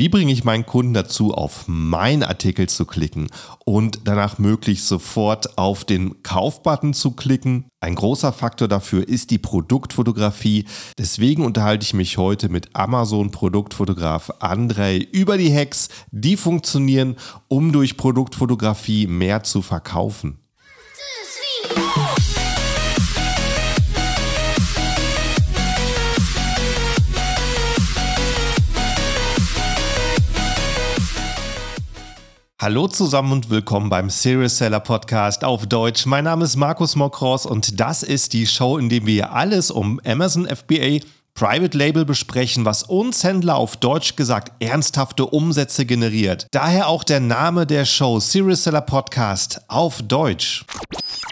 Wie bringe ich meinen Kunden dazu, auf meinen Artikel zu klicken und danach möglichst sofort auf den Kaufbutton zu klicken? Ein großer Faktor dafür ist die Produktfotografie. Deswegen unterhalte ich mich heute mit Amazon Produktfotograf Andrei über die Hacks, die funktionieren, um durch Produktfotografie mehr zu verkaufen. Hallo zusammen und willkommen beim Serious Seller Podcast auf Deutsch. Mein Name ist Markus Mokros und das ist die Show, in der wir alles um Amazon FBA Private Label besprechen, was uns Händler auf Deutsch gesagt ernsthafte Umsätze generiert. Daher auch der Name der Show Serious Seller Podcast auf Deutsch.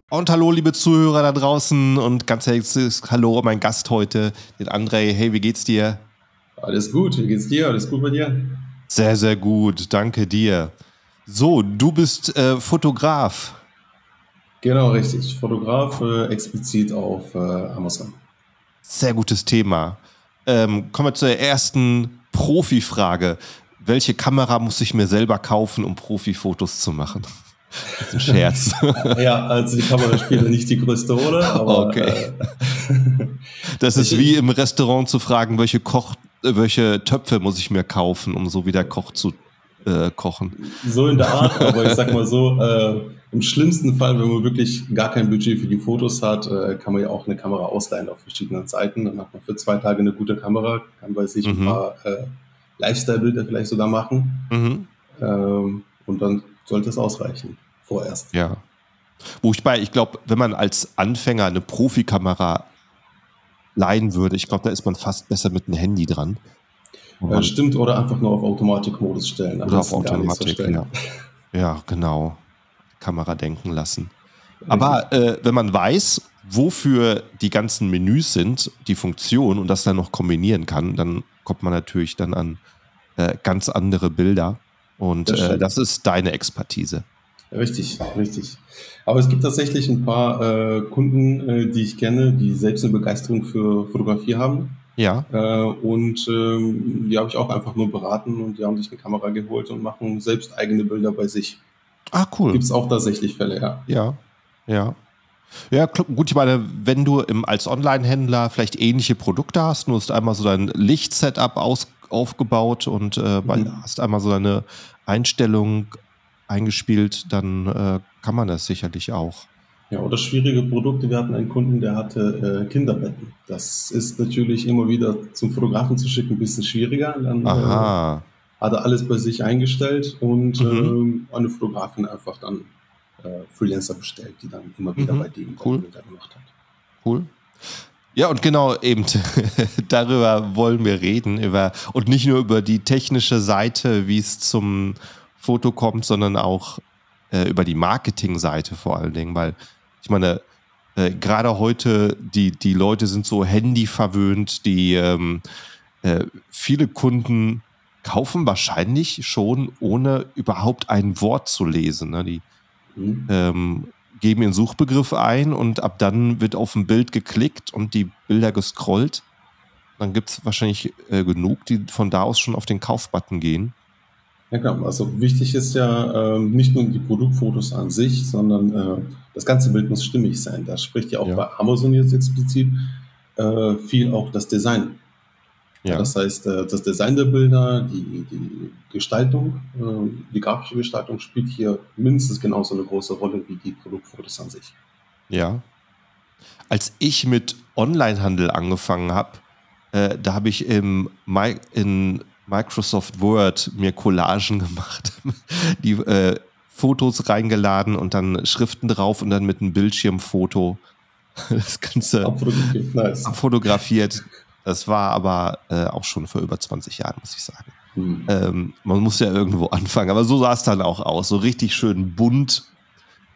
Und hallo liebe Zuhörer da draußen und ganz herzliches Hallo mein Gast heute, den André. Hey, wie geht's dir? Alles gut, wie geht's dir? Alles gut bei dir? Sehr, sehr gut, danke dir. So, du bist äh, Fotograf. Genau, richtig. Fotograf äh, explizit auf äh, Amazon. Sehr gutes Thema. Ähm, kommen wir zur ersten Profi-Frage. Welche Kamera muss ich mir selber kaufen, um Profifotos zu machen? Das ist ein Scherz. ja, also die Kamera spielt nicht die größte Rolle, aber. Okay. Äh, das ist wie im Restaurant zu fragen, welche Koch, äh, welche Töpfe muss ich mir kaufen, um so wie der Koch zu äh, kochen. So in der Art, aber ich sag mal so, äh, im schlimmsten Fall, wenn man wirklich gar kein Budget für die Fotos hat, äh, kann man ja auch eine Kamera ausleihen auf verschiedenen Seiten. Dann hat man für zwei Tage eine gute Kamera, kann bei sich mhm. ein paar äh, Lifestyle-Bilder vielleicht sogar machen. Mhm. Ähm, und dann sollte es ausreichen, vorerst. Ja. Wo ich bei, ich glaube, wenn man als Anfänger eine Profikamera leihen würde, ich glaube, da ist man fast besser mit einem Handy dran. Ja, stimmt, oder einfach nur auf Automatikmodus stellen. Oder auf Automatik, ja. ja, genau. Kamera denken lassen. Aber äh, wenn man weiß, wofür die ganzen Menüs sind, die Funktion und das dann noch kombinieren kann, dann kommt man natürlich dann an äh, ganz andere Bilder. Und das, äh, das ist deine Expertise. Richtig, richtig. Aber es gibt tatsächlich ein paar äh, Kunden, äh, die ich kenne, die selbst eine Begeisterung für Fotografie haben ja. Äh, und ähm, die habe ich auch einfach nur beraten und die haben sich eine Kamera geholt und machen selbst eigene Bilder bei sich. Ah, cool. Gibt es auch tatsächlich Fälle, ja. Ja, ja. Ja, gut, ich meine, wenn du im, als Online-Händler vielleicht ähnliche Produkte hast, du hast einmal so dein Lichtsetup aufgebaut und äh, mhm. hast einmal so deine Einstellung eingespielt, dann äh, kann man das sicherlich auch. Ja, oder schwierige Produkte. Wir hatten einen Kunden, der hatte äh, Kinderbetten. Das ist natürlich immer wieder zum Fotografen zu schicken ein bisschen schwieriger. Dann äh, hat er alles bei sich eingestellt und mhm. äh, eine Fotografin einfach dann äh, Freelancer bestellt, die dann immer wieder mhm. bei dem cool. gemacht hat. Cool. Ja, und genau eben darüber wollen wir reden. Über, und nicht nur über die technische Seite, wie es zum Foto kommt, sondern auch äh, über die Marketingseite vor allen Dingen, weil ich meine, äh, gerade heute, die, die Leute sind so Handy verwöhnt, die ähm, äh, viele Kunden kaufen wahrscheinlich schon, ohne überhaupt ein Wort zu lesen. Ne? Die mhm. ähm, geben ihren Suchbegriff ein und ab dann wird auf ein Bild geklickt und die Bilder gescrollt. Dann gibt es wahrscheinlich äh, genug, die von da aus schon auf den Kaufbutton gehen. Ja, klar. Also wichtig ist ja äh, nicht nur die Produktfotos an sich, sondern äh, das ganze Bild muss stimmig sein. Da spricht ja auch ja. bei Amazon jetzt explizit äh, viel auch das Design. Ja. Das heißt, äh, das Design der Bilder, die, die Gestaltung, äh, die grafische Gestaltung spielt hier mindestens genauso eine große Rolle wie die Produktfotos an sich. Ja. Als ich mit Onlinehandel angefangen habe, äh, da habe ich im, in Microsoft Word mir Collagen gemacht, die äh, Fotos reingeladen und dann Schriften drauf und dann mit einem Bildschirmfoto das Ganze abfotografiert. Nice. abfotografiert. Das war aber äh, auch schon vor über 20 Jahren, muss ich sagen. Hm. Ähm, man muss ja irgendwo anfangen, aber so sah es dann auch aus. So richtig schön bunt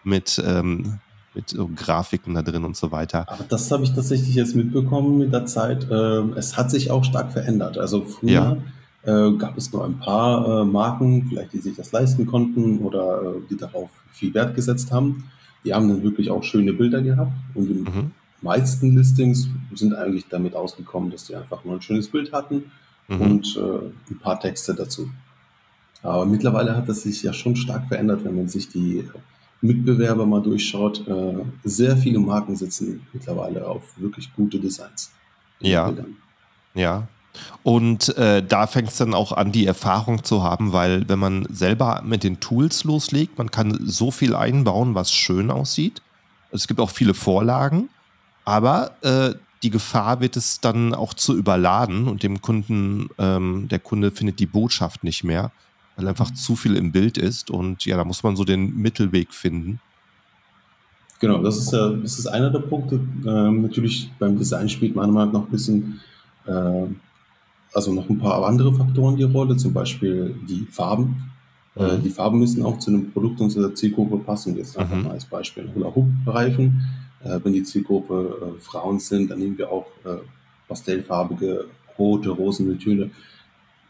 mit, ähm, mit so Grafiken da drin und so weiter. Aber das habe ich tatsächlich jetzt mitbekommen mit der Zeit. Ähm, es hat sich auch stark verändert. Also früher. Ja äh, gab es nur ein paar äh, Marken, vielleicht die sich das leisten konnten oder äh, die darauf viel Wert gesetzt haben. Die haben dann wirklich auch schöne Bilder gehabt und die mhm. meisten Listings sind eigentlich damit ausgekommen, dass die einfach nur ein schönes Bild hatten mhm. und äh, ein paar Texte dazu. Aber mittlerweile hat das sich ja schon stark verändert, wenn man sich die Mitbewerber mal durchschaut. Äh, sehr viele Marken sitzen mittlerweile auf wirklich gute Designs. Ja. Ja. Und äh, da fängt es dann auch an, die Erfahrung zu haben, weil wenn man selber mit den Tools loslegt, man kann so viel einbauen, was schön aussieht. Es gibt auch viele Vorlagen, aber äh, die Gefahr wird es dann auch zu überladen und dem Kunden, ähm, der Kunde findet die Botschaft nicht mehr weil einfach mhm. zu viel im Bild ist und ja, da muss man so den Mittelweg finden. Genau, das ist, äh, das ist einer der Punkte. Ähm, natürlich beim Design spielt Meinung nach noch ein bisschen, äh, also noch ein paar andere Faktoren die Rolle, zum Beispiel die Farben. Äh, mhm. Äh, die Farben müssen auch zu einem Produkt unserer Zielgruppe passen. Jetzt einfach mhm. mal als Beispiel Hula-Hoop-Reifen. Äh, wenn die Zielgruppe äh, Frauen sind, dann nehmen wir auch pastellfarbige, rote, rosene Töne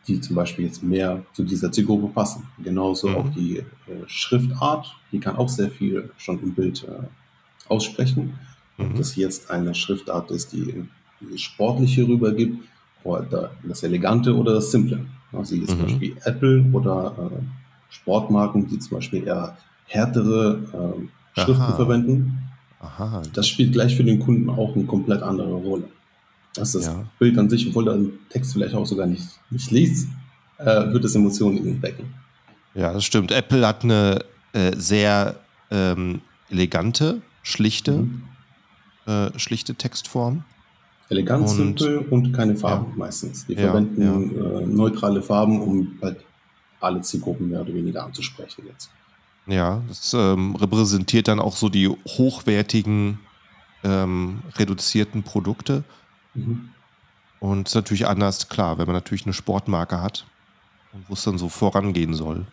die zum Beispiel jetzt mehr zu dieser Zielgruppe passen. Genauso mhm. auch die Schriftart, die kann auch sehr viel schon im Bild aussprechen. Mhm. Ob das jetzt eine Schriftart ist, die, die sportliche rübergibt, oder das Elegante oder das Simple. Also jetzt mhm. zum Beispiel Apple oder äh, Sportmarken, die zum Beispiel eher härtere äh, Schriften Aha. verwenden. Aha. Das spielt gleich für den Kunden auch eine komplett andere Rolle dass das ja. Bild an sich, obwohl der Text vielleicht auch sogar nicht, nicht liest, äh, wird es Emotionen in ihn wecken. Ja, das stimmt. Apple hat eine äh, sehr ähm, elegante, schlichte, mhm. äh, schlichte Textform. Elegant, und, simpel und keine Farben ja. meistens. Die ja, verwenden ja. Äh, neutrale Farben, um halt alle Zielgruppen mehr oder weniger anzusprechen jetzt. Ja, das ähm, repräsentiert dann auch so die hochwertigen, ähm, reduzierten Produkte. Mhm. Und ist natürlich anders, klar, wenn man natürlich eine Sportmarke hat und wo es dann so vorangehen soll.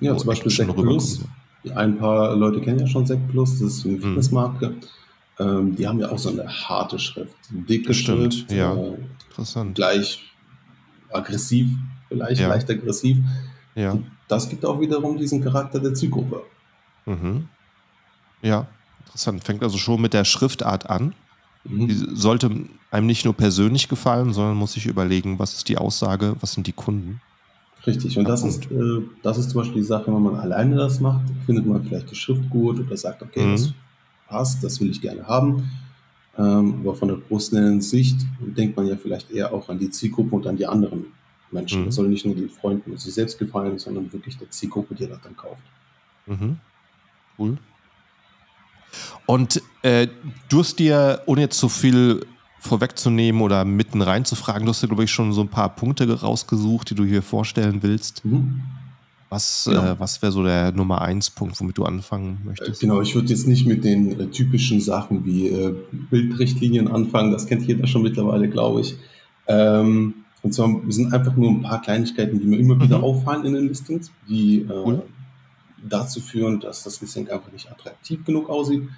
Ja, zum Beispiel Sec Plus. Ein paar Leute kennen ja schon Sec Plus, das ist eine mhm. Fitnessmarke. Mhm. Ähm, die haben ja auch so eine harte Schrift, dicke Stimmt, Schrift, ja. Äh, Interessant. gleich aggressiv, vielleicht ja. leicht aggressiv. Ja. das gibt auch wiederum diesen Charakter der Zielgruppe. Mhm. Ja, interessant. Fängt also schon mit der Schriftart an. Mhm. Die sollte einem nicht nur persönlich gefallen, sondern muss sich überlegen, was ist die Aussage, was sind die Kunden. Richtig, und das ist, äh, das ist zum Beispiel die Sache, wenn man alleine das macht, findet man vielleicht die Schrift gut oder sagt, okay, mhm. das passt, das will ich gerne haben. Ähm, aber von der professionellen Sicht denkt man ja vielleicht eher auch an die Zielgruppe und an die anderen Menschen. Mhm. Das soll nicht nur den Freunden und sich selbst gefallen, sondern wirklich der Zielgruppe, die das dann kauft. Mhm. Cool. Und äh, du hast dir, ohne jetzt so viel vorwegzunehmen oder mitten reinzufragen, du hast dir, glaube ich, schon so ein paar Punkte rausgesucht, die du hier vorstellen willst. Mhm. Was, genau. äh, was wäre so der Nummer eins Punkt, womit du anfangen möchtest? Genau, ich würde jetzt nicht mit den äh, typischen Sachen wie äh, Bildrichtlinien anfangen, das kennt jeder schon mittlerweile, glaube ich. Ähm, und zwar sind einfach nur ein paar Kleinigkeiten, die mir immer wieder mhm. auffallen in den Listings, die äh, cool dazu führen, dass das Listing einfach nicht attraktiv genug aussieht.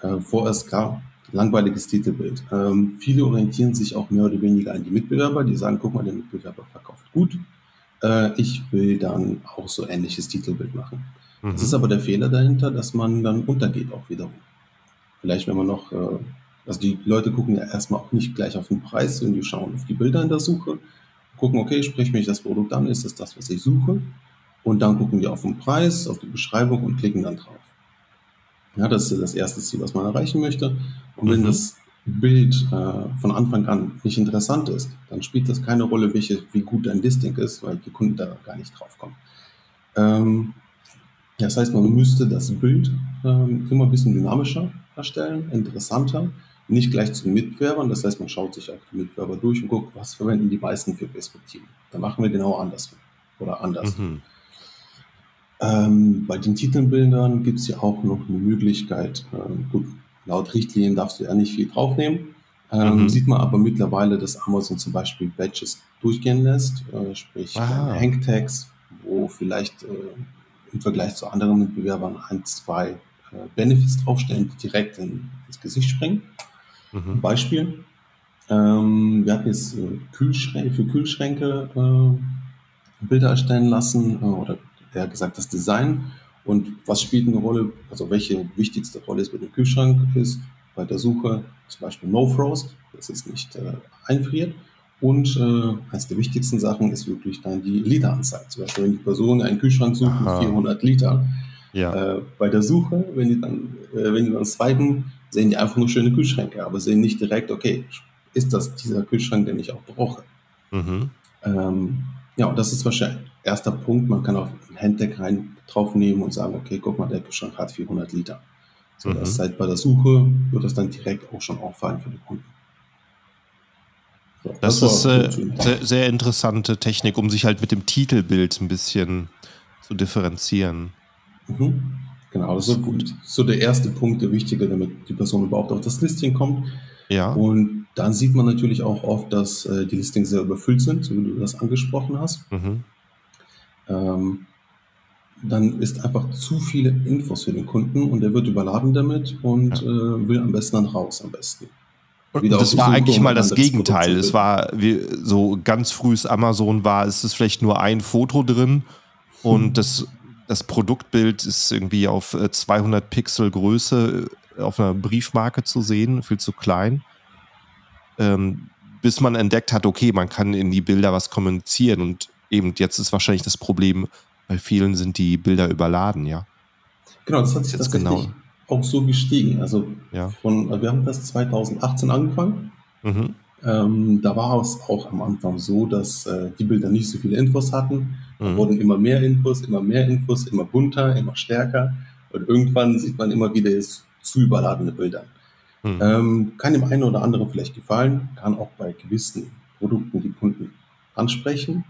Äh, vorerst klar, langweiliges Titelbild. Ähm, viele orientieren sich auch mehr oder weniger an die Mitbewerber, die sagen, guck mal, der Mitbewerber verkauft gut. Äh, ich will dann auch so ähnliches Titelbild machen. Mhm. Das ist aber der Fehler dahinter, dass man dann untergeht auch wiederum. Vielleicht, wenn man noch, äh, also die Leute gucken ja erstmal auch nicht gleich auf den Preis, sondern die schauen auf die Bilder in der Suche, gucken, okay, sprich mich das Produkt an, ist das das, was ich suche? Und dann gucken die auf den Preis, auf die Beschreibung und klicken dann drauf. Ja, das ist das erste Ziel, was man erreichen möchte. Und wenn mhm. das Bild äh, von Anfang an nicht interessant ist, dann spielt das keine Rolle, welche, wie gut dein Listing ist, weil die Kunden da gar nicht drauf kommen. Ähm, das heißt, man müsste das Bild ähm, immer ein bisschen dynamischer erstellen, interessanter, nicht gleich zu den Mitbewerbern. Das heißt, man schaut sich auch die Mitbewerber durch und guckt, was verwenden die meisten für Perspektiven. Da machen wir genau andersrum oder anders. Mhm. Ähm, bei den Titelbildern gibt es ja auch noch eine Möglichkeit, äh, gut, laut Richtlinien darfst du ja nicht viel draufnehmen. Ähm, mhm. Sieht man aber mittlerweile, dass Amazon zum Beispiel Badges durchgehen lässt, äh, sprich Hangtags, wo vielleicht äh, im Vergleich zu anderen Mitbewerbern ein, zwei äh, Benefits draufstellen, die direkt in, ins Gesicht springen. Mhm. Beispiel. Ähm, wir hatten jetzt äh, Kühlschränke, für Kühlschränke äh, Bilder erstellen lassen äh, oder eher gesagt das Design und was spielt eine Rolle, also welche wichtigste Rolle es mit dem Kühlschrank ist, bei der Suche zum Beispiel No Frost, dass es nicht äh, einfriert Und äh, eines der wichtigsten Sachen ist wirklich dann die Literanzahl. Zum Beispiel, wenn die Person einen Kühlschrank sucht mit 400 Liter, ja. äh, bei der Suche, wenn die dann, äh, wenn die dann swipen, sehen die einfach nur schöne Kühlschränke, aber sehen nicht direkt, okay, ist das dieser Kühlschrank, den ich auch brauche? Mhm. Ähm, ja, und das ist wahrscheinlich erster Punkt. Man kann auch ein Handtag rein draufnehmen und sagen, okay, guck mal, der Kühlschrank hat 400 Liter. So, mhm. das heißt, bei der Suche wird das dann direkt auch schon auffallen für den Kunden. So, das, das ist äh, sehr, sehr interessante Technik, um sich halt mit dem Titelbild ein bisschen zu differenzieren. Mhm. Genau, das ist gut. so der erste Punkt, der wichtige, damit die Person überhaupt auf das Listing kommt. Ja. Und dann sieht man natürlich auch oft, dass äh, die Listings sehr überfüllt sind, so wie du das angesprochen hast. Mhm. Ähm, dann ist einfach zu viele Infos für den Kunden und der wird überladen damit und ja. äh, will am besten dann raus, am besten. Und das war eigentlich mal das Gegenteil. Es war wie, so ganz frühes Amazon war, es ist vielleicht nur ein Foto drin und hm. das das Produktbild ist irgendwie auf 200 äh, Pixel Größe äh, auf einer Briefmarke zu sehen, viel zu klein. Ähm, bis man entdeckt hat, okay, man kann in die Bilder was kommunizieren und eben jetzt ist wahrscheinlich das Problem, bei vielen sind die Bilder überladen, ja. Genau, das hat sich jetzt genau. auch so gestiegen. Also ja. von, wir haben das 2018 angefangen. Mhm. Ähm, da war es auch am Anfang so, dass äh, die Bilder nicht so viele Infos hatten. Da mhm. wurden immer mehr Infos, immer mehr Infos, immer bunter, immer stärker. Und irgendwann sieht man immer wieder zu überladene Bilder. Mhm. Ähm, kann dem einen oder anderen vielleicht gefallen, kann auch bei gewissen Produkten die Kunden ansprechen.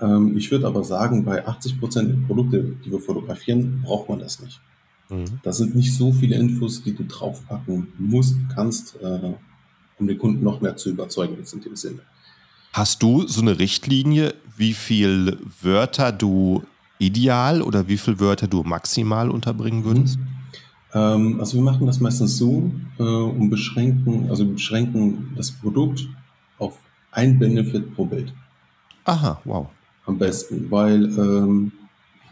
Ähm, ich würde aber sagen, bei 80 Prozent der Produkte, die wir fotografieren, braucht man das nicht. Mhm. Das sind nicht so viele Infos, die du draufpacken musst, kannst, äh, um den Kunden noch mehr zu überzeugen jetzt in dem Sinne. Hast du so eine Richtlinie, wie viele Wörter du ideal oder wie viele Wörter du maximal unterbringen würdest? Mhm. Ähm, also wir machen das meistens so äh, und beschränken, also beschränken das Produkt auf ein Benefit pro Bild. Aha, wow. Am besten, weil ähm,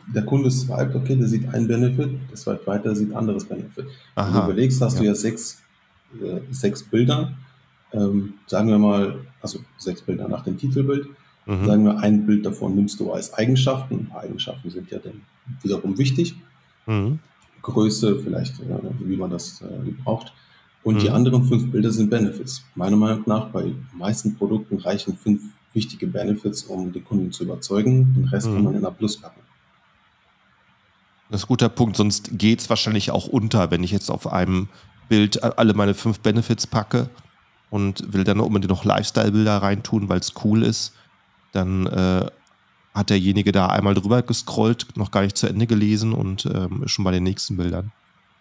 der Kunde swiped, okay, der sieht ein Benefit, der swiped weiter, sieht anderes Benefit. Aha, Wenn du überlegst, hast ja. du ja sechs, äh, sechs Bilder ähm, sagen wir mal, also sechs Bilder nach dem Titelbild, mhm. sagen wir, ein Bild davon nimmst du als Eigenschaften. Eigenschaften sind ja dann wiederum wichtig. Mhm. Größe, vielleicht, äh, wie man das äh, braucht. Und mhm. die anderen fünf Bilder sind Benefits. Meiner Meinung nach, bei meisten Produkten reichen fünf wichtige Benefits, um den Kunden zu überzeugen. Den Rest kann mhm. man in der Plus packen. Das ist ein guter Punkt, sonst geht es wahrscheinlich auch unter, wenn ich jetzt auf einem Bild alle meine fünf Benefits packe und will dann unbedingt noch Lifestyle-Bilder reintun, weil es cool ist, dann äh, hat derjenige da einmal drüber gescrollt, noch gar nicht zu Ende gelesen und ähm, ist schon bei den nächsten Bildern.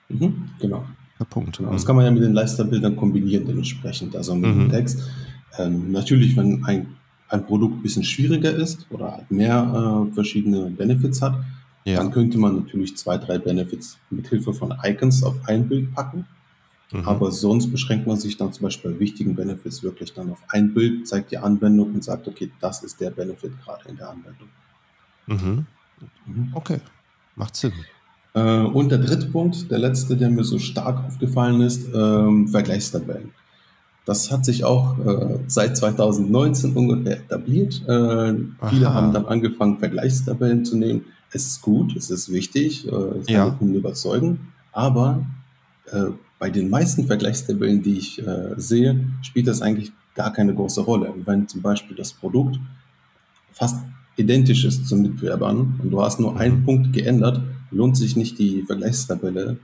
Mhm, genau. Der Punkt. Genau, das kann man ja mit den Lifestyle-Bildern kombinieren dementsprechend, also mit mhm. dem Text. Ähm, natürlich, wenn ein, ein Produkt ein bisschen schwieriger ist oder mehr äh, verschiedene Benefits hat, ja. dann könnte man natürlich zwei, drei Benefits mit Hilfe von Icons auf ein Bild packen. Mhm. Aber sonst beschränkt man sich dann zum Beispiel bei wichtigen Benefits wirklich dann auf ein Bild, zeigt die Anwendung und sagt, okay, das ist der Benefit gerade in der Anwendung. Mhm. Mhm. Okay, macht Sinn. Äh, und der dritte Punkt, der letzte, der mir so stark aufgefallen ist, ähm, Vergleichstabellen. Das hat sich auch äh, seit 2019 ungefähr etabliert. Äh, viele haben dann angefangen, Vergleichstabellen zu nehmen. Es ist gut, es ist wichtig, äh, es kann ja. die Kunden überzeugen, aber äh, bei den meisten Vergleichstabellen, die ich äh, sehe, spielt das eigentlich gar keine große Rolle. Wenn zum Beispiel das Produkt fast identisch ist zum Mitbewerbern und du hast nur mhm. einen Punkt geändert, lohnt sich nicht die Vergleichstabelle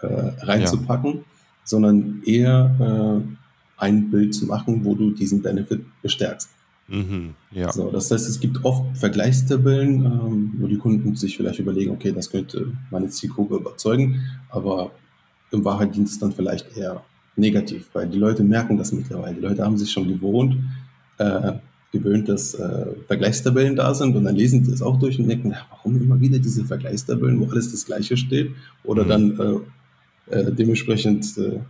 äh, reinzupacken, ja. sondern eher äh, ein Bild zu machen, wo du diesen Benefit bestärkst. Mhm, ja. so, das heißt, es gibt oft Vergleichstabellen, ähm, wo die Kunden sich vielleicht überlegen, okay, das könnte meine Zielgruppe überzeugen, aber in Wahrheit dient es dann vielleicht eher negativ, weil die Leute merken das mittlerweile. Die Leute haben sich schon gewohnt, äh, gewöhnt, dass äh, Vergleichstabellen da sind und dann lesen sie es auch durch und denken, na, warum immer wieder diese Vergleichstabellen, wo alles das Gleiche steht? Oder mhm. dann äh, äh, dementsprechend äh,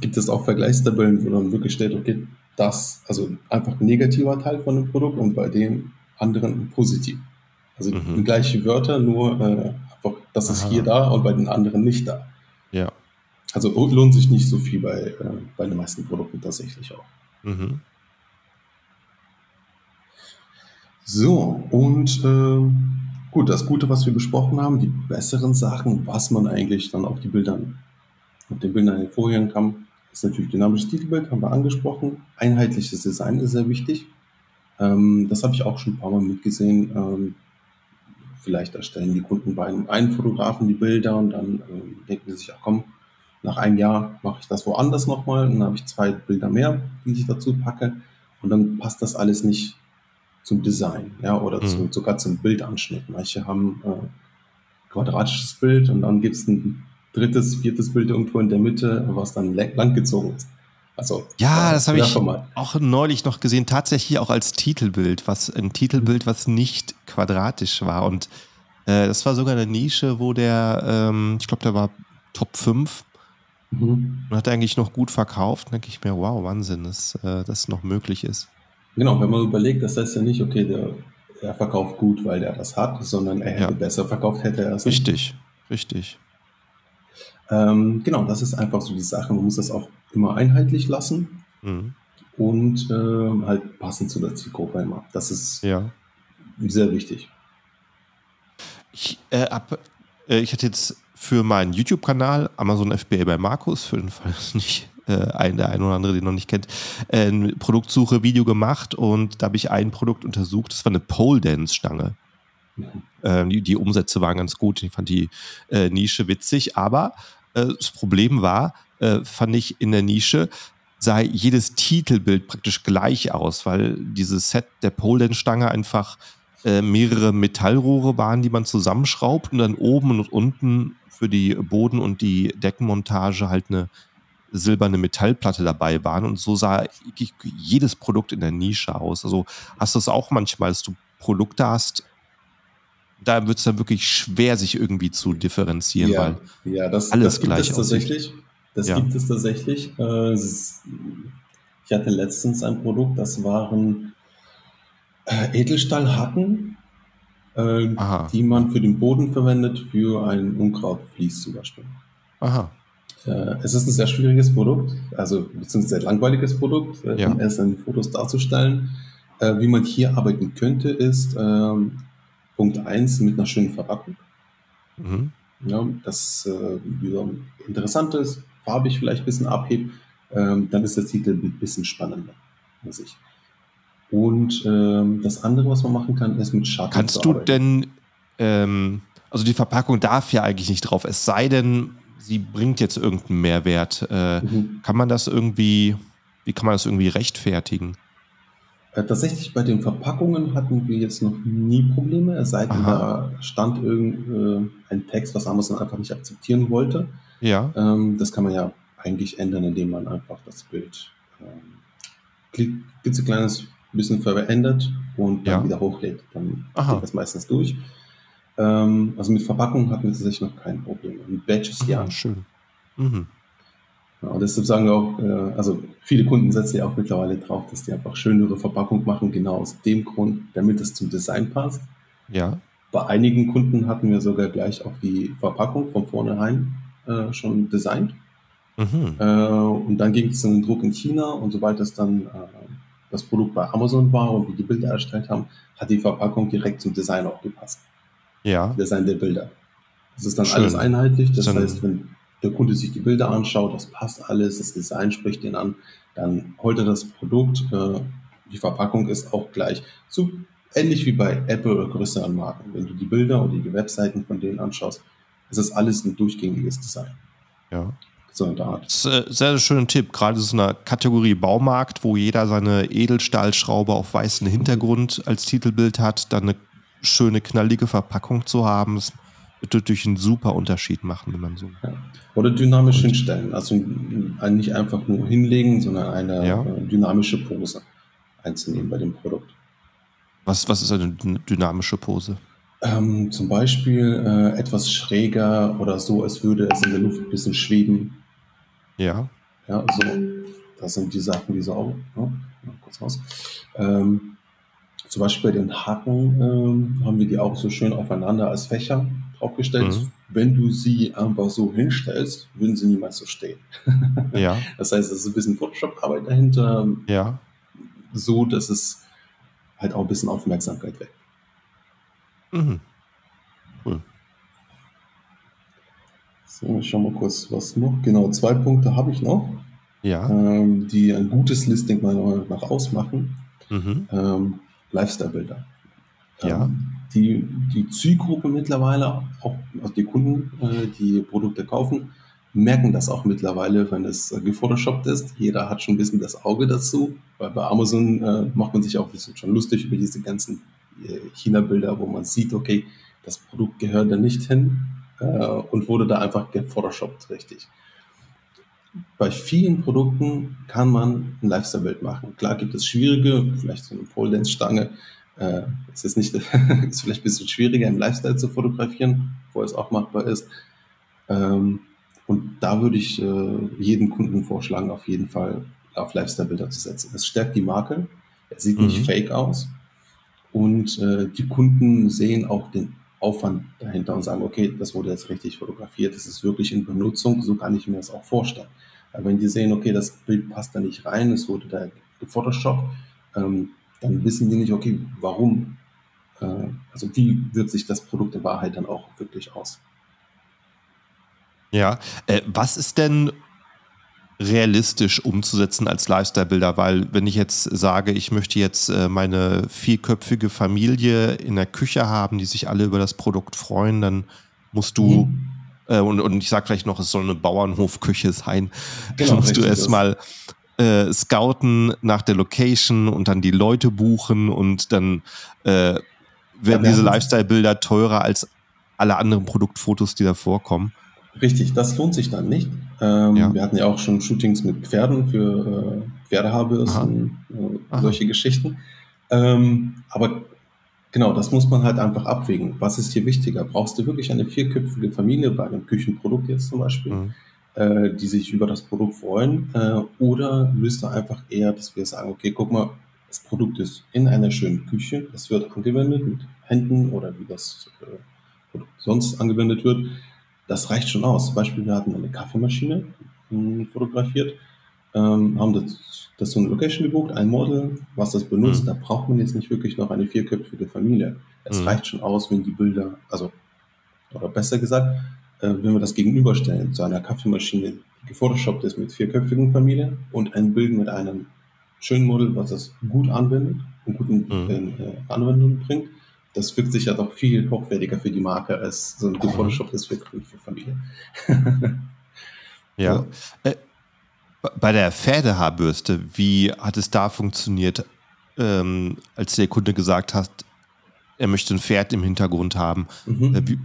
gibt es auch Vergleichstabellen, wo dann wirklich steht, okay, das, also einfach ein negativer Teil von dem Produkt und bei dem anderen positiv. Also mhm. gleiche Wörter, nur äh, einfach, das ist Aha. hier da und bei den anderen nicht da. Ja. Also lohnt sich nicht so viel bei, äh, bei den meisten Produkten tatsächlich auch. Mhm. So, und äh, gut, das Gute, was wir besprochen haben, die besseren Sachen, was man eigentlich dann auf die Bildern, auf den Bildern hervorheben kann, ist natürlich dynamisches Titelbild, haben wir angesprochen. Einheitliches Design ist sehr wichtig. Ähm, das habe ich auch schon ein paar Mal mitgesehen. Ähm, vielleicht erstellen die Kunden bei einem einen Fotografen die Bilder und dann ähm, denken sie sich, ach komm, nach einem Jahr mache ich das woanders nochmal und dann habe ich zwei Bilder mehr, die ich dazu packe und dann passt das alles nicht zum Design, ja, oder mhm. zu, sogar zum Bildanschnitt. Manche haben äh, quadratisches Bild und dann gibt es ein drittes, viertes Bild irgendwo in der Mitte, was dann langgezogen ist. Also, ja, äh, das habe ich auch neulich noch gesehen, tatsächlich auch als Titelbild, was ein Titelbild, was nicht quadratisch war. Und äh, das war sogar eine Nische, wo der, ähm, ich glaube, der war Top 5 mhm. und hat eigentlich noch gut verkauft. Da denke ich mir, wow, Wahnsinn, dass äh, das noch möglich ist. Genau, wenn man überlegt, das heißt ja nicht, okay, der, er verkauft gut, weil er das hat, sondern er hätte ja. besser verkauft, hätte er es nicht. Richtig, richtig. Ähm, genau, das ist einfach so die Sache. Man muss das auch immer einheitlich lassen mhm. und äh, halt passend zu der Zielgruppe immer. Das ist ja. sehr wichtig. Ich, äh, ab, äh, ich hatte jetzt für meinen YouTube-Kanal Amazon FBA bei Markus, für den Fall nicht äh, ein, der eine oder andere, den noch nicht kennt, ein Produktsuche-Video gemacht und da habe ich ein Produkt untersucht, das war eine Pole-Dance-Stange. Mhm. Ähm, die, die, Umsätze waren ganz gut, ich fand die äh, Nische witzig, aber äh, das Problem war, äh, fand ich in der Nische, sah jedes Titelbild praktisch gleich aus, weil dieses Set der Pole-Dance-Stange einfach äh, mehrere Metallrohre waren, die man zusammenschraubt und dann oben und unten für die Boden- und die Deckenmontage halt eine silberne Metallplatte dabei waren und so sah jedes Produkt in der Nische aus. Also hast du es auch manchmal, dass du Produkte hast, da wird es dann wirklich schwer, sich irgendwie zu differenzieren, ja, weil ja, das, alles das gibt gleich es tatsächlich. Das ja. gibt es tatsächlich. Äh, ich hatte letztens ein Produkt, das waren äh, Edelstahlhacken, äh, die man für den Boden verwendet, für ein Unkrautvlies zum Beispiel. Aha. Äh, es ist ein sehr schwieriges Produkt, also beziehungsweise ein sehr langweiliges Produkt, ja. um erst in Fotos darzustellen. Wie man hier arbeiten könnte, ist ähm, Punkt 1 mit einer schönen Verpackung. Mhm. Ja, das äh, wieder interessant ist, farbig vielleicht ein bisschen abhebt, ähm, dann ist der Titel ein bisschen spannender an sich. Und ähm, das andere, was man machen kann, ist mit Schatten Kannst du denn, ähm, also die Verpackung darf ja eigentlich nicht drauf, es sei denn, sie bringt jetzt irgendeinen Mehrwert. Äh, mhm. Kann man das irgendwie, wie kann man das irgendwie rechtfertigen? Äh, tatsächlich bei den Verpackungen hatten wir jetzt noch nie Probleme, es sei denn, da stand irgendein äh, Text, was Amazon einfach nicht akzeptieren wollte. Ja. Ähm, das kann man ja eigentlich ändern, indem man einfach das Bild ähm, klitzekleines bisschen verändert und dann ja. wieder hochlädt. Dann Aha. geht das meistens durch. Ähm, also mit Verpackung hatten wir tatsächlich noch kein Problem. Mit Badges ja. Schön. Mhm. Ja, und deshalb sagen wir auch, äh, also viele Kunden setzen ja auch mittlerweile drauf, dass die einfach schönere Verpackung machen, genau aus dem Grund, damit es zum Design passt. Ja. Bei einigen Kunden hatten wir sogar gleich auch die Verpackung von vornherein äh, schon designt. Mhm. Äh, und dann ging es in den Druck in China und sobald das dann äh, das Produkt bei Amazon war und wir die Bilder erstellt haben, hat die Verpackung direkt zum Design auch gepasst. Ja. Design der Bilder. Das ist dann Schön. alles einheitlich. Das dann heißt, wenn der Kunde sich die Bilder anschaut, das passt alles, das Design spricht ihn an, dann holt er das Produkt. Äh, die Verpackung ist auch gleich. So ähnlich wie bei Apple oder größeren Marken. Wenn du die Bilder oder die Webseiten von denen anschaust, ist das alles ein durchgängiges Design. Ja. So in der Art. Das ist ein äh, sehr, sehr schöner Tipp. Gerade so einer Kategorie Baumarkt, wo jeder seine Edelstahlschraube auf weißem Hintergrund als Titelbild hat, dann eine schöne, knallige Verpackung zu haben. Wird natürlich einen super Unterschied machen, wenn man so. Ja. Oder dynamisch und, hinstellen. Also nicht einfach nur hinlegen, sondern eine ja. Dynamische Pose einzunehmen bei dem Produkt. Was, was ist eine dynamische Pose? Ähm, zum Beispiel äh, etwas schräger oder so, als würde es in der Luft ein bisschen schweben. Ja. Ja, so. Das sind die Sachen, die so auch. Ja, kurz raus. Ähm, zum Beispiel bei den Haken ähm, haben wir die auch so schön aufeinander als Fächer draufgestellt. Mhm. Wenn du sie einfach so hinstellst, würden sie niemals so stehen. ja. Das heißt, es ist ein bisschen Photoshop-Arbeit dahinter. Ja. So, dass es halt auch ein bisschen Aufmerksamkeit weg. Mhm. Cool. So, ich schau mal kurz, was noch. Genau, zwei Punkte habe ich noch, Ja. ähm, die ein gutes Listing meiner Meinung nach ausmachen. Mhm. Ähm, Lifestyle-Bilder. Ja. Ähm, die, die Zielgruppe mittlerweile, auch also die Kunden, äh, die Produkte kaufen, merken das auch mittlerweile, wenn es äh, gefotoshoppt ist. Jeder hat schon ein bisschen das Auge dazu, weil bei Amazon äh, macht man sich auch ein bisschen schon lustig über diese ganzen äh, China-Bilder, wo man sieht, okay, das Produkt gehört da nicht hin und wurde da einfach gefotoshoppt, richtig. Bei vielen Produkten kann man ein Lifestyle-Bild machen. Klar gibt es schwierige, vielleicht so eine Pole Dance-Stange, äh, es ist nicht, ist vielleicht ein bisschen schwieriger im Lifestyle zu fotografieren, wo es auch machbar ist. Ähm, und da würde ich äh, jedem Kunden vorschlagen, auf jeden Fall auf Lifestyle-Bilder zu setzen. Es stärkt die Marke, es sieht nicht Mhm. fake aus und äh, die Kunden sehen auch den Aufwand dahinter und sagen, okay, das wurde jetzt richtig fotografiert, das ist wirklich in Benutzung, so kann ich mir das auch vorstellen. Aber wenn die sehen, okay, das Bild passt da nicht rein, es wurde da gefotoshoppt, ähm, dann wissen die nicht, okay, warum, äh, also wie wirkt sich das Produkt in Wahrheit dann auch wirklich aus. Ja. Äh, was ist denn realistisch umzusetzen als Lifestyle-Bilder? Weil wenn ich jetzt sage, ich möchte jetzt äh, meine vierköpfige Familie in der Küche haben, die sich alle über das Produkt freuen, dann musst du, Mhm. äh, und, und ich sage vielleicht noch, es soll eine Bauernhofküche sein, Genau, dann musst du erstmal äh, scouten nach der Location und dann die Leute buchen und dann äh, werden wir diese Lifestyle-Bilder teurer als alle anderen Produktfotos, die da vorkommen. Richtig, das lohnt sich dann nicht. Ähm, Ja. Wir hatten ja auch schon Shootings mit Pferden für äh, Pferdehaarbürsten, äh, solche Geschichten. Ähm, aber genau, das muss man halt einfach abwägen. Was ist hier wichtiger? Brauchst du wirklich eine vierköpfige Familie bei einem Küchenprodukt jetzt zum Beispiel, Mhm. Äh, die sich über das Produkt freuen? Äh, oder willst du einfach eher, dass wir sagen, okay, guck mal, das Produkt ist in einer schönen Küche, es wird angewendet mit Händen oder wie das äh, Produkt sonst angewendet wird. Das reicht schon aus. Zum Beispiel, wir hatten eine Kaffeemaschine mh, fotografiert, ähm, haben das, das so eine Location gebucht, ein Model, was das benutzt. Mhm. Da braucht man jetzt nicht wirklich noch eine vierköpfige Familie. Es Mhm. reicht schon aus, wenn die Bilder, also, oder besser gesagt, wenn wir das gegenüberstellen zu einer Kaffeemaschine, die gefotoshoppt ist mit vierköpfigen Familie und ein Bild mit einem schönen Model, was das gut anwendet und gut in, Mhm. äh, Anwendung bringt, das wirkt sich ja doch viel hochwertiger für die Marke als so ein gefotoshopptes vierköpfige Familie. Ja. Äh, bei der Pferdehaarbürste, wie hat es da funktioniert, ähm, als der Kunde gesagt hat, er möchte ein Pferd im Hintergrund haben? Mhm. Äh, wie,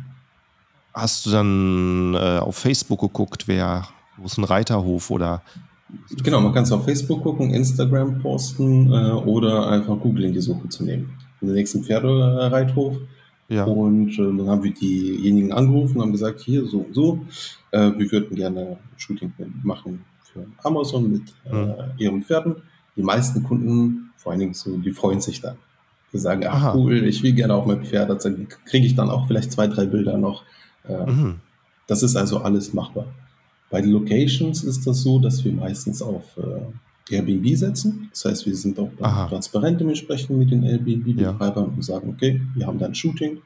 hast du dann äh, auf Facebook geguckt, wer, wo ist ein Reiterhof oder? Genau, man kann es auf Facebook gucken, Instagram posten äh, oder einfach Google in die Suche zu nehmen. In den nächsten Pferdereithof. Ja. Und äh, dann haben wir diejenigen angerufen und haben gesagt, hier so und so, äh, wir würden gerne ein Shooting machen für Amazon mit äh, Mhm. ihren Pferden. Die meisten Kunden, vor allen Dingen so, die freuen sich dann. Die sagen, ach Aha. cool, ich will gerne auch mein Pferd. Dann kriege ich dann auch vielleicht zwei, drei Bilder noch. Mhm. das ist also alles machbar. Bei den Locations ist das so, dass wir meistens auf äh, Airbnb setzen. Das heißt, wir sind auch Aha. transparent dementsprechend mit den Airbnb-Betreibern und sagen, okay, wir haben da ein Shooting.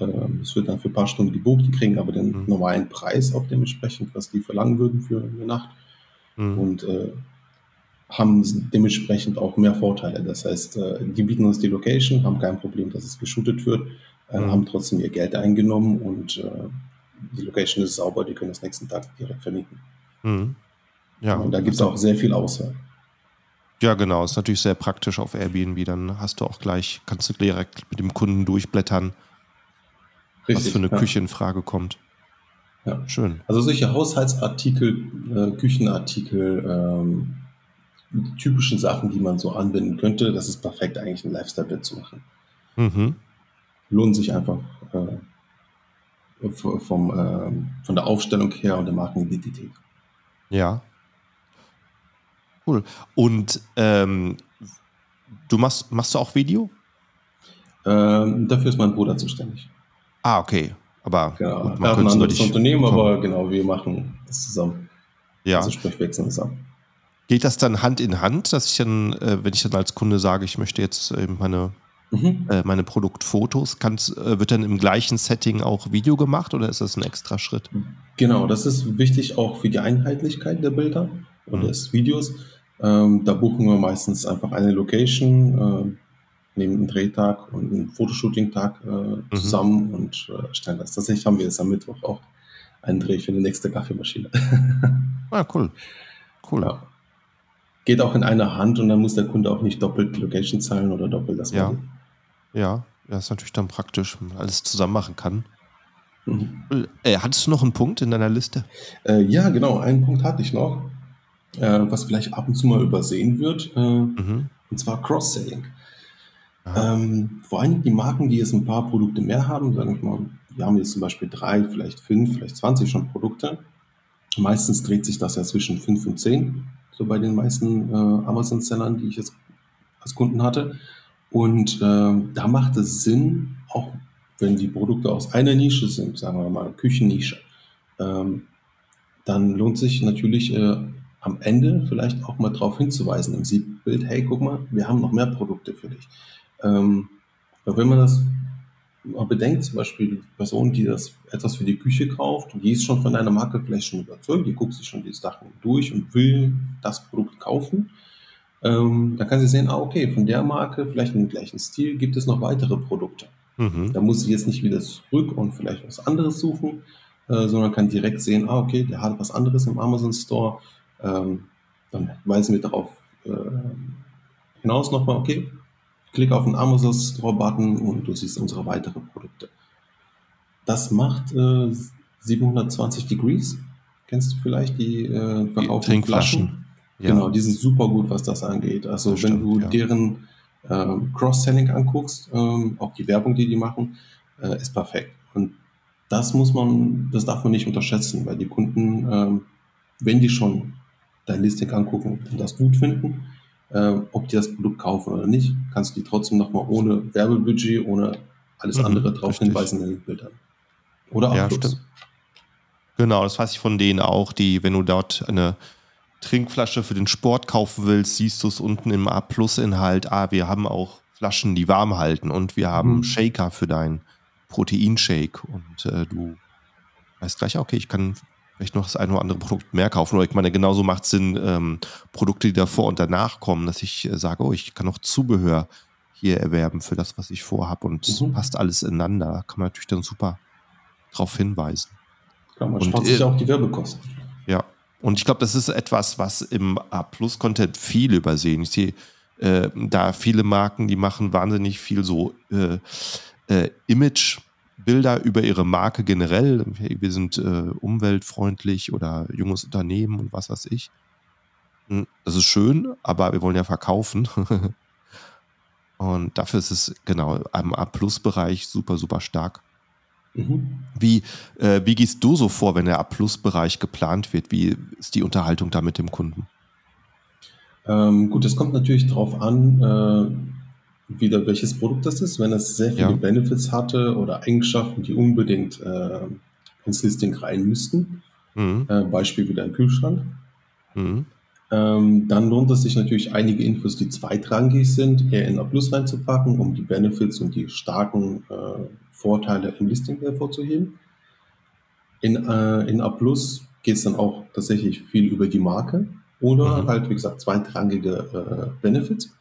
Ähm, Es wird dann für ein paar Stunden gebucht, die kriegen aber den Mhm. normalen Preis auch dementsprechend, was die verlangen würden für eine Nacht Mhm. und äh, haben dementsprechend auch mehr Vorteile. Das heißt, äh, die bieten uns die Location, haben kein Problem, dass es geshootet wird, äh, Mhm. haben trotzdem ihr Geld eingenommen und äh, die Location ist sauber, die können das nächsten Tag direkt vermieten. Mhm. Ja. Und da gibt es auch sehr viel Auswahl. Ja, genau. Ist natürlich sehr praktisch auf Airbnb. Dann hast du auch gleich, kannst du direkt mit dem Kunden durchblättern, was für eine ja. Küche in Frage kommt. Ja. Schön. Also solche Haushaltsartikel, äh, Küchenartikel, ähm, die typischen Sachen, die man so anwenden könnte, das ist perfekt eigentlich ein Lifestyle-Bild zu machen. Mhm. Lohnt sich einfach äh, vom, ähm, von der Aufstellung her und der Markenidentität. Ja. Cool. Und ähm, du machst, machst du auch Video? Ähm, dafür ist mein Bruder zuständig. Ah, okay. Aber Genau. gut, er man hat ein anderes Unternehmen, bekommen. aber genau, wir machen das zusammen. Ja. Also sprich, wechseln ab. Geht das dann Hand in Hand, dass ich dann, äh, wenn ich dann als Kunde sage, ich möchte jetzt eben meine mhm. äh, meine Produktfotos. Kannst, äh, wird dann im gleichen Setting auch Video gemacht oder ist das ein extra Schritt? Genau, das ist wichtig auch für die Einheitlichkeit der Bilder und mhm. des Videos. Ähm, da buchen wir meistens einfach eine Location, äh, nehmen einen Drehtag und einen Fotoshooting-Tag äh, mhm. zusammen und stellen das. Tatsächlich haben wir jetzt am Mittwoch auch einen Dreh für die nächste Kaffeemaschine. ah, cool. Cool. Ja. Geht auch in einer Hand und dann muss der Kunde auch nicht doppelt Location zahlen oder doppelt das Ja. Ja, das ist natürlich dann praktisch, wenn man alles zusammen machen kann. Mhm. Äh, hattest du noch einen Punkt in deiner Liste? Äh, ja, genau, einen Punkt hatte ich noch, äh, was vielleicht ab und zu mal übersehen wird, äh, mhm. und zwar Cross-Selling. Ähm, vor allem die Marken, die jetzt ein paar Produkte mehr haben, sagen wir mal, wir haben jetzt zum Beispiel drei, vielleicht fünf, vielleicht 20 schon Produkte. Meistens dreht sich das ja zwischen fünf und zehn, so bei den meisten äh, Amazon-Sellern, die ich jetzt als Kunden hatte. Und äh, da macht es Sinn, auch wenn die Produkte aus einer Nische sind, sagen wir mal Küchennische, ähm, dann lohnt sich natürlich äh, am Ende vielleicht auch mal darauf hinzuweisen im Siebbild, hey, guck mal, wir haben noch mehr Produkte für dich. Ähm, wenn man das mal bedenkt, zum Beispiel die Person, die das etwas für die Küche kauft, die ist schon von einer Marke vielleicht schon überzeugt, die guckt sich schon die Sachen durch und will das Produkt kaufen. Ähm, dann kann sie sehen, ah, okay, von der Marke, vielleicht im gleichen Stil, gibt es noch weitere Produkte. Mhm. Da muss sie jetzt nicht wieder zurück und vielleicht was anderes suchen, äh, sondern kann direkt sehen, ah, okay, der hat was anderes im Amazon Store. Ähm, dann weisen wir darauf äh, hinaus nochmal, okay, Klick auf den Amazon Store-Button und du siehst unsere weiteren Produkte. Das macht äh, 720 Degrees. Kennst du vielleicht die äh, verkauften Flaschen? Ja. Genau, die sind super gut, was das angeht. Also das wenn stimmt, du ja. deren äh, Cross-Selling anguckst, ähm, auch die Werbung, die die machen, äh, ist perfekt. Und das muss man, das darf man nicht unterschätzen, weil die Kunden, ähm, wenn die schon dein Listing angucken und das gut finden, äh, ob die das Produkt kaufen oder nicht, kannst du die trotzdem nochmal ohne Werbebudget, ohne alles mhm, andere drauf richtig. hinweisen in den Bildern. Oder auch ja, stimmt. Genau, das weiß ich von denen auch, die, wenn du dort eine Trinkflasche für den Sport kaufen willst, siehst du es unten im A-Plus-Inhalt. Ah, wir haben auch Flaschen, die warm halten und wir haben mhm. Shaker für deinen Proteinshake und äh, du weißt gleich, okay, ich kann vielleicht noch das eine oder andere Produkt mehr kaufen. Oder ich meine, genauso macht es Sinn, ähm, Produkte, die davor und danach kommen, dass ich äh, sage, oh, ich kann noch Zubehör hier erwerben für das, was ich vorhabe und mhm. passt alles ineinander. Kann man natürlich dann super darauf hinweisen. Ja, man und, spart sich äh, auch die Werbekosten. Und ich glaube, das ist etwas, was im A-Plus-Content viel übersehen. Ich sehe äh, da viele Marken, die machen wahnsinnig viel so äh, äh Image- Bilder über ihre Marke generell. Wir sind äh, umweltfreundlich oder junges Unternehmen und was weiß ich. Hm, das ist schön, aber wir wollen ja verkaufen. und dafür ist es genau im A-Plus-Bereich super, super stark. Mhm. Wie, äh, wie gehst du so vor, wenn der A-Plus-Bereich geplant wird? Wie ist die Unterhaltung da mit dem Kunden? Ähm, gut, es kommt natürlich darauf an, äh, wieder welches Produkt das ist. Wenn es sehr viele ja. Benefits hatte oder Eigenschaften, die unbedingt äh, ins Listing rein müssten, mhm. äh, Beispiel wieder ein Kühlschrank, mhm. Ähm, dann lohnt es sich natürlich einige Infos, die zweitrangig sind, eher in A Plus reinzupacken, um die Benefits und die starken äh, Vorteile im Listing hervorzuheben. In, äh, in A Plus geht es dann auch tatsächlich viel über die Marke oder mhm. halt, wie gesagt, zweitrangige äh, Benefits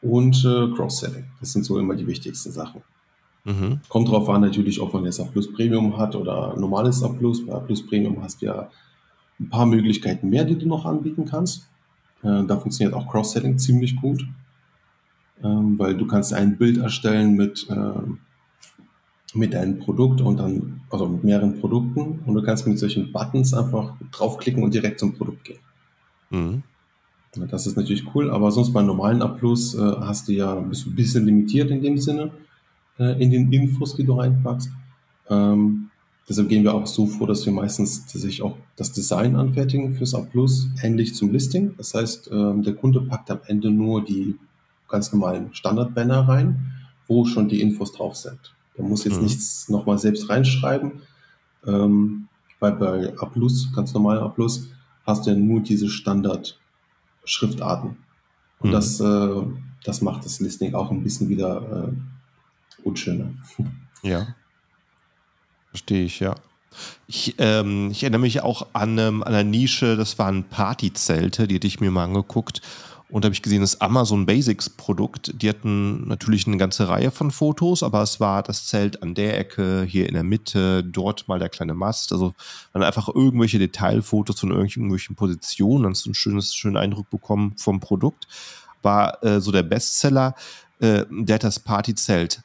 und äh, Cross-Selling. Das sind so immer die wichtigsten Sachen. Mhm. Kommt darauf an, natürlich, ob man jetzt A Plus Premium hat oder normales A Plus. Bei A Plus Premium hast du ja ein paar Möglichkeiten mehr, die du noch anbieten kannst. Äh, da funktioniert auch Cross-Selling ziemlich gut, ähm, weil du kannst ein Bild erstellen mit, äh, mit deinem Produkt und dann, also mit mehreren Produkten und du kannst mit solchen Buttons einfach draufklicken und direkt zum Produkt gehen. Mhm. Das ist natürlich cool, aber sonst beim normalen Abschluss äh, hast du ja, bist du ein bisschen limitiert in dem Sinne, in den Infos, die du reinpackst. Ähm, deshalb gehen wir auch so vor, dass wir meistens sich auch das Design anfertigen fürs A Plus, ähnlich zum Listing. Das heißt, ähm, der Kunde packt am Ende nur die ganz normalen Standard-Banner rein, wo schon die Infos drauf sind. Der muss jetzt mhm. nichts nochmal selbst reinschreiben, ähm, weil bei A Plus, ganz normal A Plus, hast du ja nur diese Standard- Schriftarten. Und mhm. das, äh, das macht das Listing auch ein bisschen wieder äh, unschöner. Ja. Verstehe ich, ja. Ich, ähm, ich erinnere mich auch an, ähm, an einer Nische, das waren Partyzelte, die hatte ich mir mal angeguckt. Und da habe ich gesehen, das Amazon Basics Produkt, die hatten natürlich eine ganze Reihe von Fotos, aber es war das Zelt an der Ecke, hier in der Mitte, dort mal der kleine Mast. Also dann einfach irgendwelche Detailfotos von irgendwelchen Positionen, dann hast du einen schönes, schönen Eindruck bekommen vom Produkt. War äh, so der Bestseller. Äh, der hat das Partyzelt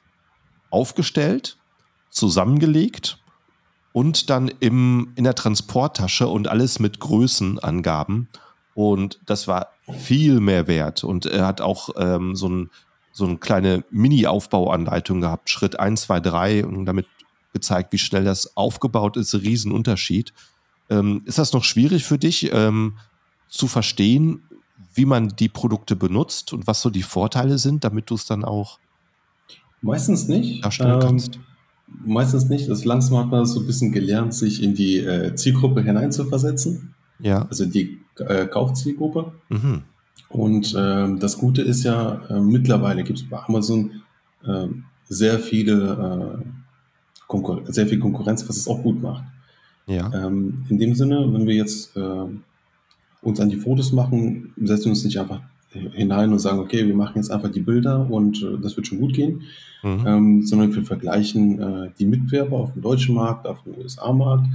aufgestellt, zusammengelegt und dann im, in der Transporttasche und alles mit Größenangaben. Und das war viel mehr wert. Und er hat auch ähm, so, ein, so eine kleine Mini-Aufbauanleitung gehabt, Schritt 1, 2, 3 und damit gezeigt, wie schnell das aufgebaut ist. Riesenunterschied. Ähm, ist das noch schwierig für dich ähm, zu verstehen, wie man die Produkte benutzt und was so die Vorteile sind, damit du es dann auch meistens nicht darstellen ähm, kannst? Meistens nicht. Das langsam hat man so ein bisschen gelernt, sich in die äh, Zielgruppe hineinzuversetzen. Ja. Also die äh, Kaufzielgruppe. Mhm. Und äh, das Gute ist ja, äh, mittlerweile gibt es bei Amazon äh, sehr viele äh, sehr viel Konkurrenz, was es auch gut macht. Ja. Ähm, in dem Sinne, wenn wir jetzt äh, uns an die Fotos machen, setzen wir uns nicht einfach hinein und sagen, okay, wir machen jetzt einfach die Bilder und äh, das wird schon gut gehen, mhm. ähm, sondern wir vergleichen äh, die Mitbewerber auf dem deutschen Markt, auf dem USA-Markt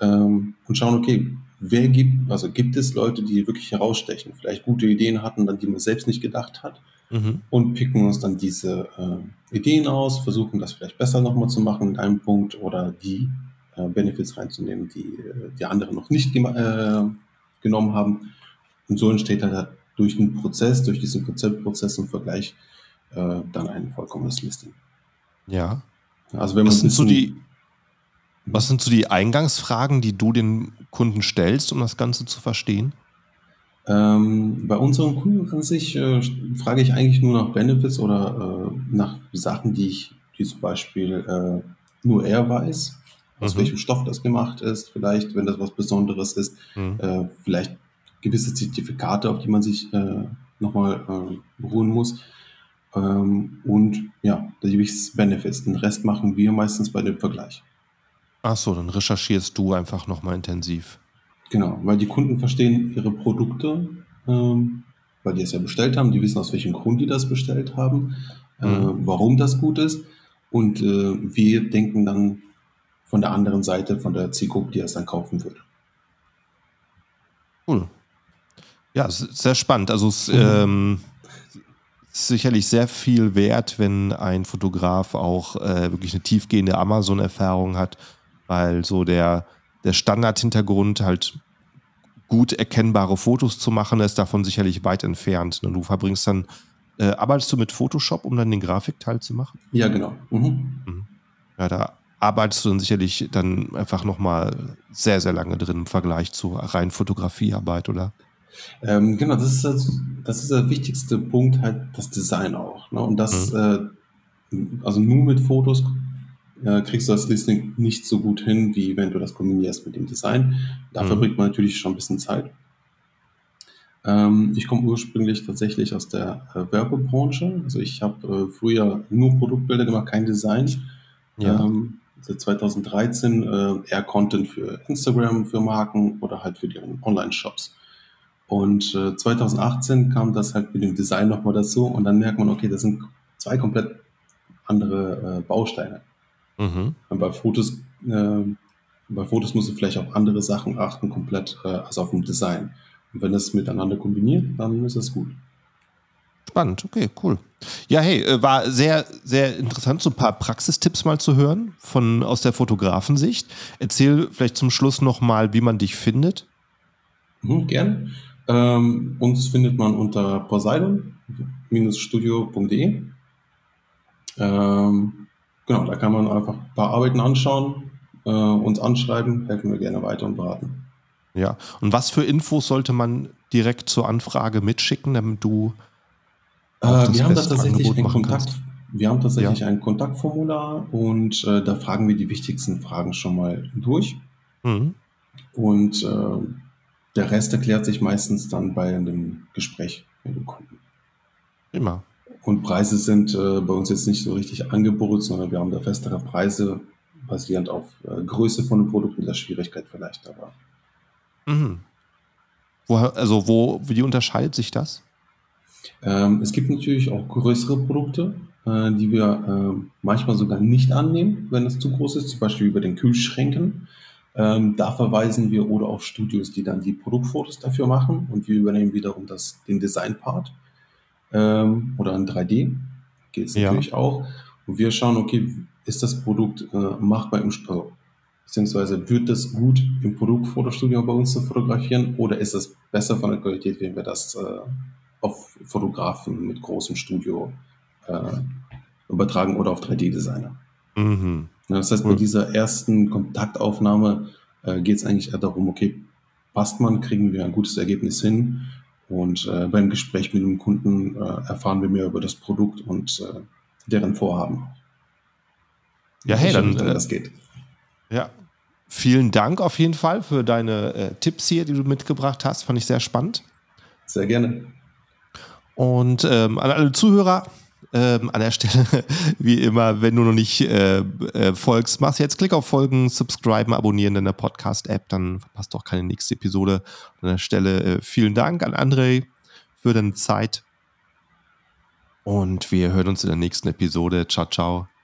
ähm, und schauen, okay, wer gibt, also gibt es Leute, die wirklich herausstechen, vielleicht gute Ideen hatten, dann die man selbst nicht gedacht hat mhm. und picken uns dann diese äh, Ideen aus, versuchen das vielleicht besser nochmal zu machen in einem Punkt oder die äh, Benefits reinzunehmen, die äh, die anderen noch nicht äh, genommen haben. Und so entsteht halt durch den Prozess, durch diesen Konzeptprozess und Vergleich äh, dann ein vollkommenes Listing. Ja. Also wenn man was sind so die was sind so die Eingangsfragen, die du den Kunden stellst, um das Ganze zu verstehen? Ähm, bei unseren Kunden an sich äh, frage ich eigentlich nur nach Benefits oder äh, nach Sachen, die ich, die zum Beispiel äh, nur er weiß, aus mhm. welchem Stoff das gemacht ist, vielleicht, wenn das was Besonderes ist, mhm. Äh, vielleicht gewisse Zertifikate, auf die man sich äh, nochmal äh, beruhen muss. Ähm, und ja, die wichtigsten Benefits. Den Rest machen wir meistens bei dem Vergleich. Ach so, dann recherchierst du einfach nochmal intensiv. Genau, weil die Kunden verstehen ihre Produkte, ähm, weil die es ja bestellt haben, die wissen, aus welchem Grund die das bestellt haben, äh, mhm. warum das gut ist. Und äh, wir denken dann von der anderen Seite, von der Zielgruppe, die es dann kaufen würde. Cool. Ja, sehr spannend. Also es mhm. ähm, ist sicherlich sehr viel wert, wenn ein Fotograf auch äh, wirklich eine tiefgehende Amazon-Erfahrung hat, weil so der, der Standard-Hintergrund halt gut erkennbare Fotos zu machen, ist davon sicherlich weit entfernt. Und du verbringst dann, äh, arbeitest du mit Photoshop, um dann den Grafikteil zu machen? Ja, genau. Mhm. Mhm. Ja, da arbeitest du dann sicherlich dann einfach nochmal sehr, sehr lange drin im Vergleich zu rein Fotografiearbeit, oder? Ähm, genau, das ist, das, das ist der wichtigste Punkt, halt das Design auch. Ne? Und das, mhm. äh, also nur mit Fotos äh, kriegst du das Listing nicht so gut hin, wie wenn du das kombinierst mit dem Design. Da mhm. verbringt man natürlich schon ein bisschen Zeit. Ähm, ich komme ursprünglich tatsächlich aus der äh, Werbebranche. Also ich habe äh, früher nur Produktbilder gemacht, kein Design. Ja. Ähm, seit 2013 äh, eher Content für Instagram, für Marken oder halt für die Online-Shops. Und äh, 2018 kam das halt mit dem Design nochmal dazu und dann merkt man, okay, das sind zwei komplett andere äh, Bausteine. Mhm. bei Fotos, äh, bei Fotos musst du vielleicht auf andere Sachen achten, komplett äh, als auf dem Design. Und wenn das miteinander kombiniert, dann ist das gut. Spannend, okay, cool. Ja, hey, äh, war sehr, sehr interessant, so ein paar Praxistipps mal zu hören von aus der Fotografensicht. Erzähl vielleicht zum Schluss nochmal, wie man dich findet. Mhm, gern. Ähm, uns findet man unter poseidon-studio.de. Ähm, genau, da kann man einfach ein paar Arbeiten anschauen, äh, uns anschreiben, helfen wir gerne weiter und beraten. Ja, und was für Infos sollte man direkt zur Anfrage mitschicken, damit du äh, wir haben tatsächlich ein Kontakt, wir haben tatsächlich ja. ein Kontaktformular und äh, da fragen wir die wichtigsten Fragen schon mal durch. Mhm. Und äh, der Rest erklärt sich meistens dann bei einem Gespräch mit dem Kunden. Immer. Und Preise sind äh, bei uns jetzt nicht so richtig angeboten, sondern wir haben da festere Preise, basierend auf äh, Größe von dem Produkt und der Schwierigkeit vielleicht aber. Mhm. Wo, also wo, wie unterscheidet sich das? Ähm, es gibt natürlich auch größere Produkte, äh, die wir äh, manchmal sogar nicht annehmen, wenn es zu groß ist, zum Beispiel über den Kühlschränken. Ähm, da verweisen wir oder auf Studios, die dann die Produktfotos dafür machen und wir übernehmen wiederum das, den Design-Part ähm, oder ein 3D, geht es Ja. natürlich auch. Und wir schauen, okay, ist das Produkt äh, machbar im, also, beziehungsweise wird das gut im Produktfotostudio bei uns zu fotografieren oder ist es besser von der Qualität, wenn wir das äh, auf Fotografen mit großem Studio äh, übertragen oder auf 3D-Designer. Mhm. Ja, Das heißt, bei Cool. dieser ersten Kontaktaufnahme äh, geht es eigentlich eher darum, okay, passt man, kriegen wir ein gutes Ergebnis hin und äh, beim Gespräch mit dem Kunden äh, erfahren wir mehr über das Produkt und äh, deren Vorhaben. Ja, hey, dann, Sicher, äh, das geht. Ja. Vielen Dank auf jeden Fall für deine äh, Tipps hier, die du mitgebracht hast. Fand ich sehr spannend. Sehr gerne. Und ähm, an alle Zuhörer, ähm, an der Stelle, wie immer, wenn du noch nicht äh, äh, folgst, machst jetzt Klick auf Folgen, subscriben, abonnieren in der Podcast-App, dann verpasst du auch keine nächste Episode. An der Stelle äh, vielen Dank an André für deine Zeit. Und wir hören uns in der nächsten Episode. Ciao, ciao.